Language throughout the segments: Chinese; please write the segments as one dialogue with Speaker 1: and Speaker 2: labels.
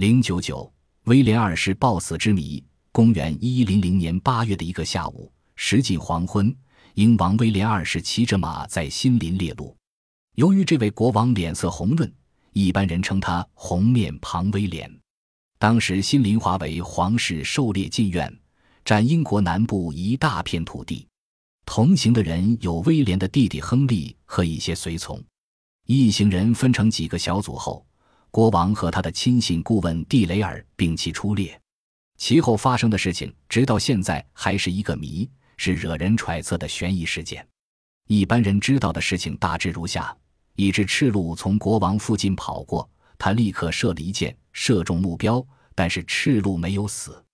Speaker 1: 零九九，威廉二世暴死之谜。公元一一零零年八月的一个下午，时近黄昏，英王威廉二世骑着马在新林猎鹿。由于这位国王脸色红润，一般人称他“红面庞威廉”。当时新林华为皇室狩猎禁苑，占英国南部一大片土地。同行的人有威廉的弟弟亨利和一些随从。一行人分成几个小组后。国王和他的亲信顾问蒂雷尔摒弃出列，其后发生的事情直到现在还是一个谜，是惹人揣测的悬疑事件。一般人知道的事情大致如下：一只赤鹿从国王附近跑过，他立刻射了一箭，射中目标，但是赤鹿没有死。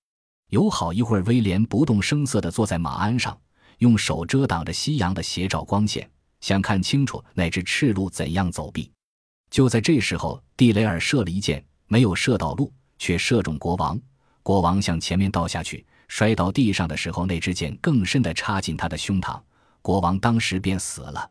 Speaker 1: 有好一会儿，威廉不动声色地坐在马鞍上，用手遮挡着夕阳的斜照光线，想看清楚那只赤鹿怎样走避。就在这时候，蒂雷尔射了一箭，没有射到鹿，却射中国王。国王向前面倒下去，摔到地上的时候，那支箭更深地插进他的胸膛，国王当时便死了。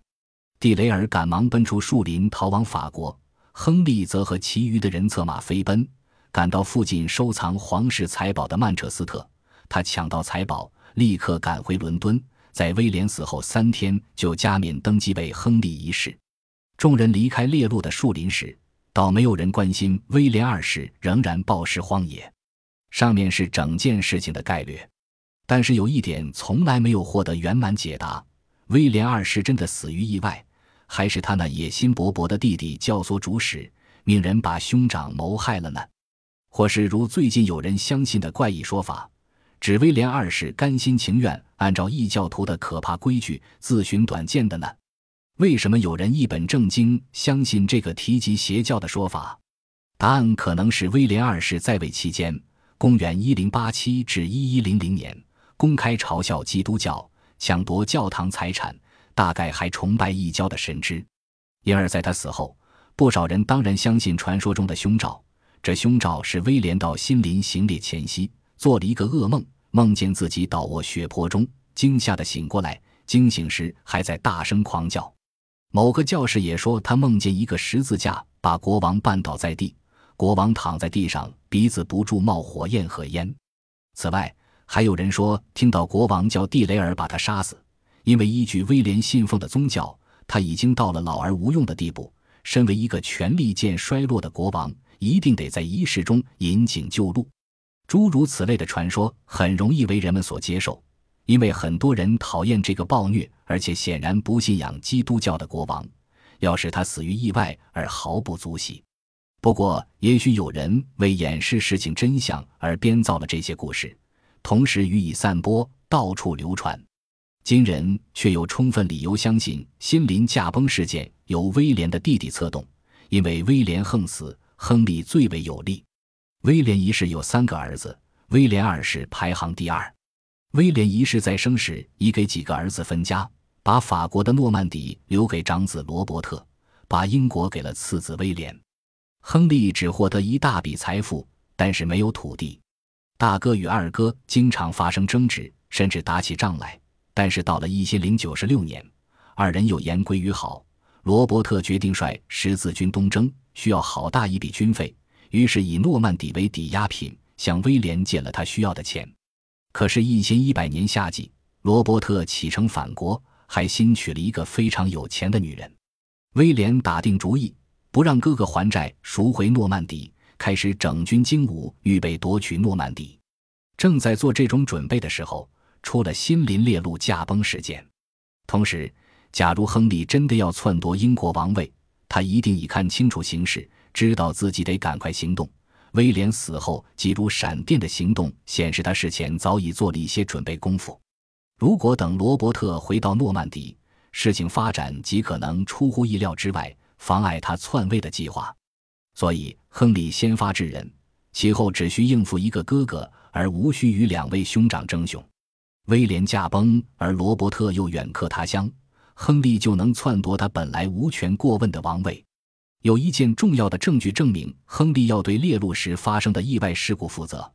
Speaker 1: 蒂雷尔赶忙奔出树林，逃往法国。亨利则和其余的人策马飞奔，赶到附近收藏皇室财宝的曼彻斯特。他抢到财宝，立刻赶回伦敦，在威廉死后三天就加冕登基为亨利一世。众人离开猎鹿的树林时，倒没有人关心威廉二世仍然暴尸荒野。上面是整件事情的概略，但是有一点从来没有获得圆满解答：威廉二世真的死于意外，还是他那野心勃勃的弟弟教唆主使，命人把兄长谋害了呢？或是如最近有人相信的怪异说法，指威廉二世甘心情愿按照异教徒的可怕规矩自寻短见的呢？为什么有人一本正经相信这个提及邪教的说法？答案可能是威廉二世在位期间（公元1087至1100年）公开嘲笑基督教，抢夺教堂财产，大概还崇拜异教的神祗。因而，在他死后，不少人当然相信传说中的凶兆。这凶兆是威廉到新林行猎前夕做了一个噩梦，梦见自己倒卧血泊中，惊吓的醒过来，惊醒时还在大声狂叫。某个教士也说，他梦见一个十字架把国王绊倒在地，国王躺在地上，鼻子不住冒火焰和烟。此外，还有人说听到国王叫地雷尔把他杀死，因为依据威廉信奉的宗教，他已经到了老而无用的地步。身为一个权力渐衰落的国王，一定得在仪式中引颈就戮。诸如此类的传说很容易为人们所接受。因为很多人讨厌这个暴虐而且显然不信仰基督教的国王，要使他死于意外而毫不足惜。不过，也许有人为掩饰事情真相而编造了这些故事，同时予以散播，到处流传。今人却有充分理由相信，新林驾崩事件由威廉的弟弟策动，因为威廉横死，亨利最为有利。威廉一世有三个儿子，威廉二世排行第二。威廉一世在生时已给几个儿子分家，把法国的诺曼底留给长子罗伯特，把英国给了次子威廉。亨利只获得一大笔财富，但是没有土地。大哥与二哥经常发生争执，甚至打起仗来。但是到了一千零九十六年，二人又言归于好。罗伯特决定率十字军东征，需要好大一笔军费，于是以诺曼底为抵押品，向威廉借了他需要的钱。可是，一千一百年夏季，罗伯特启程返国，还新娶了一个非常有钱的女人。威廉打定主意，不让哥哥还债，赎回诺曼底，开始整军精武，预备夺取诺曼底。正在做这种准备的时候，出了新林列路驾崩事件。同时，假如亨利真的要篡夺英国王位，他一定已看清楚形势，知道自己得赶快行动。威廉死后，急如闪电的行动显示他事前早已做了一些准备功夫。如果等罗伯特回到诺曼底，事情发展极可能出乎意料之外，妨碍他篡位的计划。所以，亨利先发制人，其后只需应付一个哥哥，而无需与两位兄长争雄。威廉驾崩，而罗伯特又远客他乡，亨利就能篡夺他本来无权过问的王位。有一件重要的证据证明，亨利要对猎鹿时发生的意外事故负责。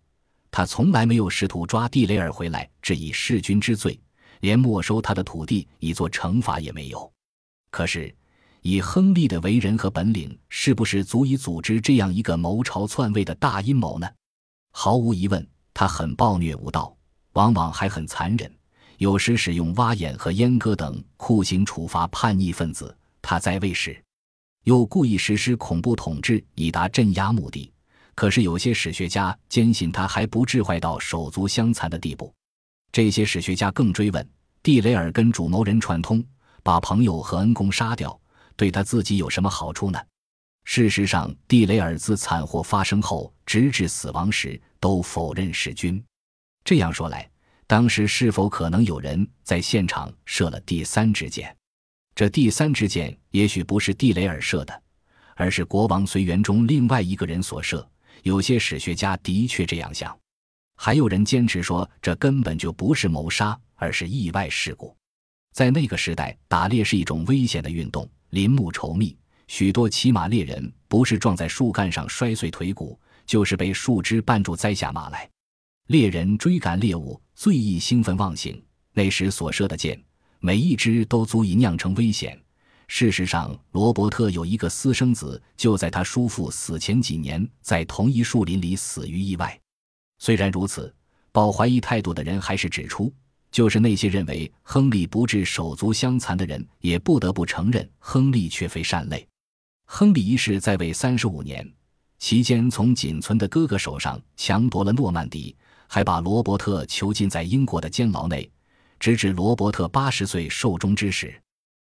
Speaker 1: 他从来没有试图抓蒂雷尔回来治以弑君之罪，连没收他的土地以作惩罚也没有。可是，以亨利的为人和本领，是不是足以组织这样一个谋朝篡位的大阴谋呢？毫无疑问，他很暴虐无道，往往还很残忍，有时使用挖眼和阉割等酷刑处罚叛逆分子。他在位时，又故意实施恐怖统治，以达镇压目的。可是有些史学家坚信他还不至坏到手足相残的地步。这些史学家更追问：蒂雷尔跟主谋人串通，把朋友和恩公杀掉。对他自己有什么好处呢？事实上，蒂雷尔自惨祸发生后，直至死亡时都否认弑君。这样说来，当时是否可能有人在现场射了第三支箭？这第三支箭也许不是地雷尔射的，而是国王随员中另外一个人所射。有些史学家的确这样想，还有人坚持说这根本就不是谋杀，而是意外事故。在那个时代，打猎是一种危险的运动。林木稠密，许多骑马猎人不是撞在树干上摔碎腿骨，就是被树枝绊住栽下马来。猎人追赶猎物最易兴奋忘形，那时所射的箭，每一只都足以酿成危险。事实上，罗伯特有一个私生子，就在他叔父死前几年，在同一树林里死于意外。虽然如此，抱怀疑态度的人还是指出。就是那些认为亨利不致手足相残的人，也不得不承认亨利却非善类。亨利一世在位三十五年，期间从仅存的哥哥手上强夺了诺曼底，还把罗伯特囚禁在英国的监牢内，直至罗伯特八十岁寿终之时。